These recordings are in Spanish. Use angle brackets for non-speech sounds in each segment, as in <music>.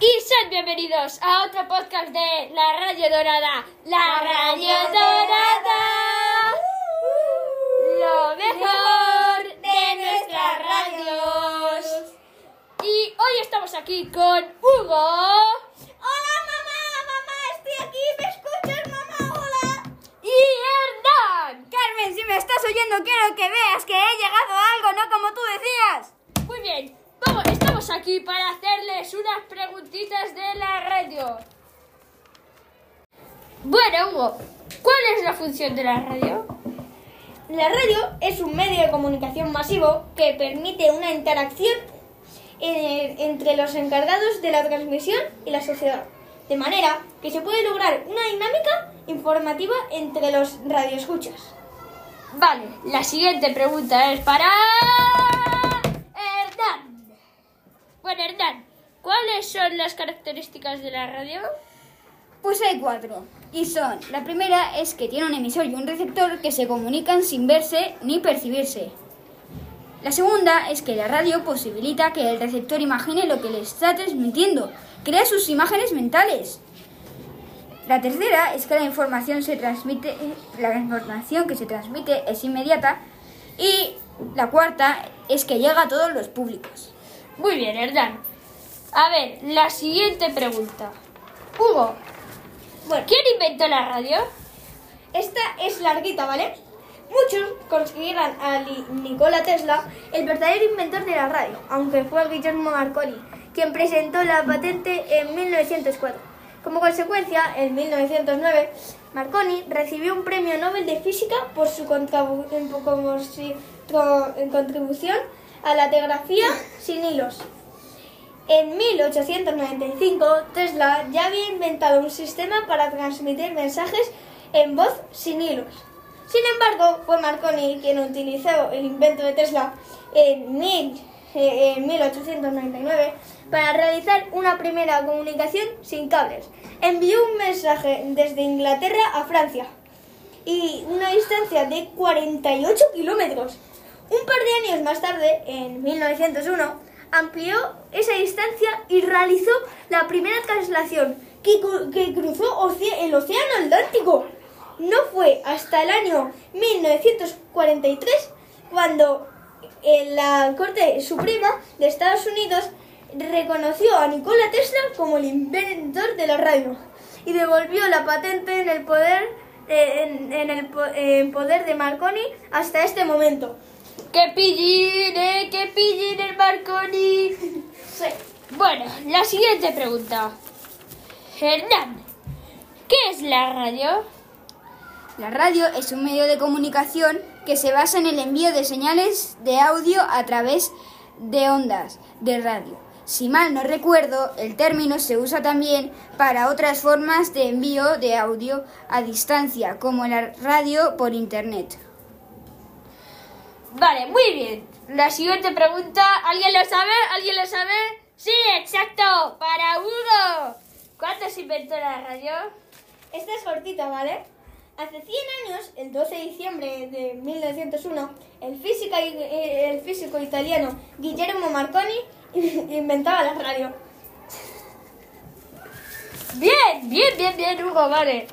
y sed bienvenidos a otro podcast de La Radio Dorada. La Radio Dorada. Lo mejor de nuestras radios. Y hoy estamos aquí con Hugo. ¡Hola, mamá! ¡Mamá, estoy aquí! ¿Me escuchas, mamá? ¡Hola! Y Hernán. Carmen, si me estás oyendo, quiero que veas que he llegado a algo, no como tú decías. Muy bien, estamos aquí para hacerles unas preguntitas de la radio. Bueno, Hugo, ¿cuál es la función de la radio? La radio es un medio de comunicación masivo que permite una interacción eh, entre los encargados de la transmisión y la sociedad, de manera que se puede lograr una dinámica informativa entre los radioescuchas. Vale, la siguiente pregunta es para. ¿Cuáles son las características de la radio? Pues hay cuatro. Y son, la primera es que tiene un emisor y un receptor que se comunican sin verse ni percibirse. La segunda es que la radio posibilita que el receptor imagine lo que le está transmitiendo, crea sus imágenes mentales. La tercera es que la información se transmite, la información que se transmite es inmediata y la cuarta es que llega a todos los públicos. Muy bien, Hernán. A ver, la siguiente pregunta. Hugo, Bueno, ¿quién inventó la radio? esta es larguita, ¿vale? Muchos consideran a Nikola Tesla el verdadero inventor de la radio, aunque fue Guillermo Marconi quien presentó la patente en 1904. Como consecuencia, en 1909, Marconi recibió un premio Nobel de Física por su contribución a la telegrafía sin hilos. En 1895, Tesla ya había inventado un sistema para transmitir mensajes en voz sin hilos. Sin embargo, fue Marconi quien utilizó el invento de Tesla en, mil- eh, en 1899 para realizar una primera comunicación sin cables. Envió un mensaje desde Inglaterra a Francia y una distancia de 48 kilómetros. Un par de años más tarde, en 1901, amplió esa distancia y realizó la primera translación que, cru- que cruzó el Océano Atlántico. No fue hasta el año 1943 cuando eh, la Corte Suprema de Estados Unidos reconoció a Nikola Tesla como el inventor de la radio y devolvió la patente en el poder en, el en poder de Marconi hasta este momento. ¡Que pillín, eh! ¡Que pillín el Marconi! Sí. Bueno, la siguiente pregunta. Hernán, ¿qué es la radio? La radio es un medio de comunicación que se basa en el envío de señales de audio a través de ondas de radio. Si mal no recuerdo, el término se usa también para otras formas de envío de audio a distancia, como la radio por internet. Vale, muy bien. La siguiente pregunta, ¿alguien lo sabe? ¿Alguien lo sabe? Sí, exacto, para Hugo. ¿Cuándo se inventó la radio? Esta es cortita, ¿vale? Hace 100 años, el 12 de diciembre de 1901, el, física- eh, el físico italiano Guillermo Marconi <laughs> inventaba la radio. Bien, bien, bien, bien, Hugo, vale.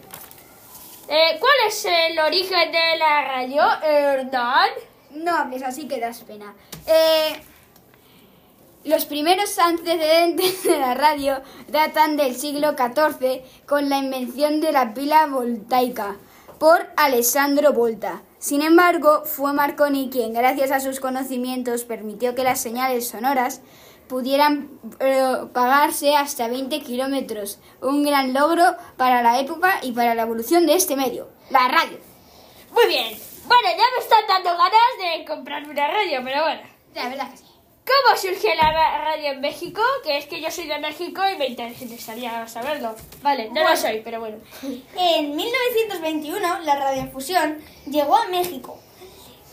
Eh, ¿Cuál es el origen de la radio, Hernán? No hables así que das pena. Eh, los primeros antecedentes de la radio datan del siglo XIV con la invención de la pila voltaica por Alessandro Volta. Sin embargo, fue Marconi quien, gracias a sus conocimientos, permitió que las señales sonoras pudieran propagarse hasta 20 kilómetros. Un gran logro para la época y para la evolución de este medio, la radio. Muy bien. Están dando ganas de comprarme una radio, pero bueno. La verdad que sí. ¿Cómo surgió la ra- radio en México? Que es que yo soy de México y me interesaría saberlo. Vale, no lo soy, pero bueno. <laughs> En 1921, la radiofusión llegó a México.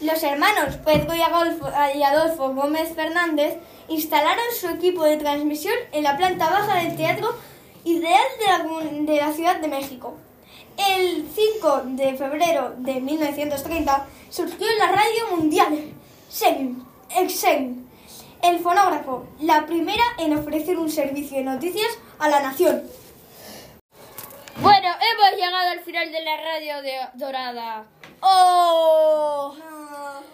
Los hermanos Pedro y Adolfo, Gómez Fernández instalaron su equipo de transmisión en la planta baja del Teatro Ideal de la, de la Ciudad de México. El 5 de febrero de 1930 surgió la radio mundial, SEM, EXEM. El fonógrafo, la primera en ofrecer un servicio de noticias a la nación. Bueno, hemos llegado al final de la radio de Dorada. ¡Oh!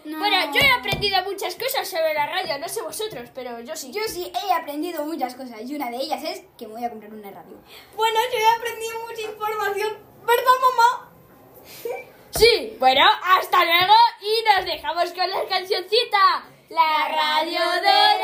No. Bueno, yo he aprendido muchas cosas sobre la radio, no sé vosotros, pero yo sí. Yo sí he aprendido muchas cosas y una de ellas es que me voy a comprar una radio. Bueno, yo he aprendido mucha información. ¿Verdad, mamá? Sí, bueno, hasta luego y nos dejamos con la cancioncita. La radio de